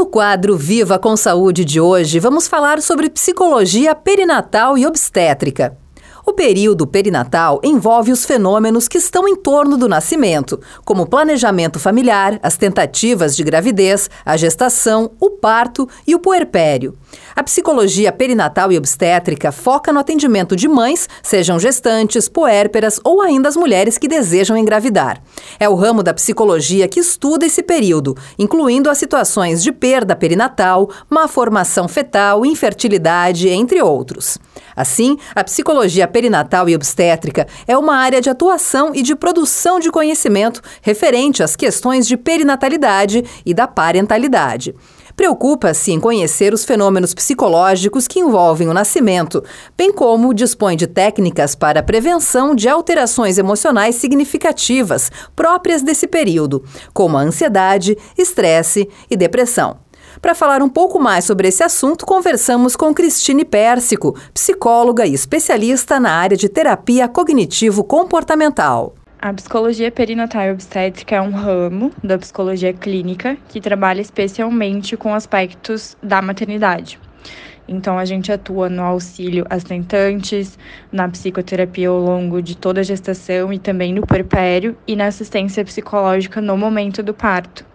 No quadro Viva com Saúde de hoje, vamos falar sobre psicologia perinatal e obstétrica. O período perinatal envolve os fenômenos que estão em torno do nascimento, como o planejamento familiar, as tentativas de gravidez, a gestação, o parto e o puerpério. A psicologia perinatal e obstétrica foca no atendimento de mães, sejam gestantes, puérperas ou ainda as mulheres que desejam engravidar. É o ramo da psicologia que estuda esse período, incluindo as situações de perda perinatal, má formação fetal, infertilidade, entre outros. Assim, a psicologia perinatal e obstétrica é uma área de atuação e de produção de conhecimento referente às questões de perinatalidade e da parentalidade. Preocupa-se em conhecer os fenômenos psicológicos que envolvem o nascimento, bem como dispõe de técnicas para a prevenção de alterações emocionais significativas próprias desse período, como a ansiedade, estresse e depressão. Para falar um pouco mais sobre esse assunto, conversamos com Cristine Pérsico, psicóloga e especialista na área de terapia cognitivo-comportamental. A psicologia perinatal e obstétrica é um ramo da psicologia clínica que trabalha especialmente com aspectos da maternidade. Então, a gente atua no auxílio às tentantes, na psicoterapia ao longo de toda a gestação e também no puerpério e na assistência psicológica no momento do parto.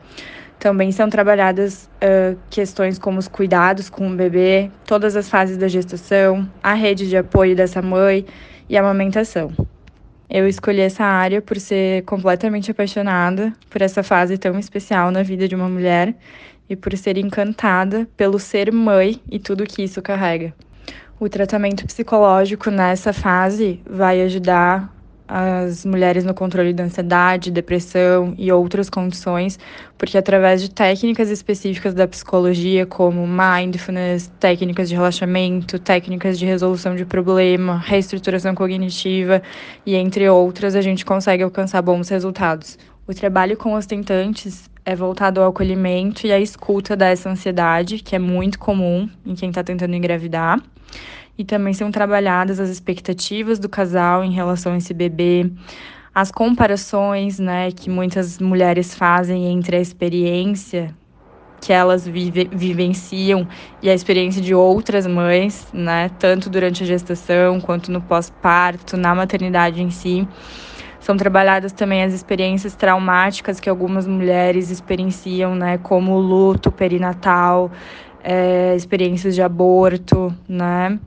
Também são trabalhadas uh, questões como os cuidados com o bebê, todas as fases da gestação, a rede de apoio dessa mãe e a amamentação. Eu escolhi essa área por ser completamente apaixonada por essa fase tão especial na vida de uma mulher e por ser encantada pelo ser mãe e tudo que isso carrega. O tratamento psicológico nessa fase vai ajudar as mulheres no controle da ansiedade, depressão e outras condições, porque através de técnicas específicas da psicologia, como mindfulness, técnicas de relaxamento, técnicas de resolução de problema, reestruturação cognitiva e entre outras, a gente consegue alcançar bons resultados. O trabalho com os tentantes é voltado ao acolhimento e à escuta dessa ansiedade, que é muito comum em quem está tentando engravidar e também são trabalhadas as expectativas do casal em relação a esse bebê, as comparações, né, que muitas mulheres fazem entre a experiência que elas vive, vivenciam e a experiência de outras mães, né, tanto durante a gestação quanto no pós-parto, na maternidade em si. São trabalhadas também as experiências traumáticas que algumas mulheres experienciam, né, como luto perinatal, é, experiências de aborto, né?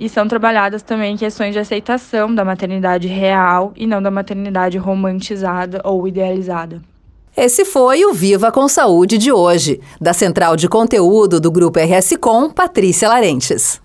E são trabalhadas também questões de aceitação da maternidade real e não da maternidade romantizada ou idealizada. Esse foi o Viva com Saúde de hoje, da Central de Conteúdo do Grupo RS Com, Patrícia Larentes.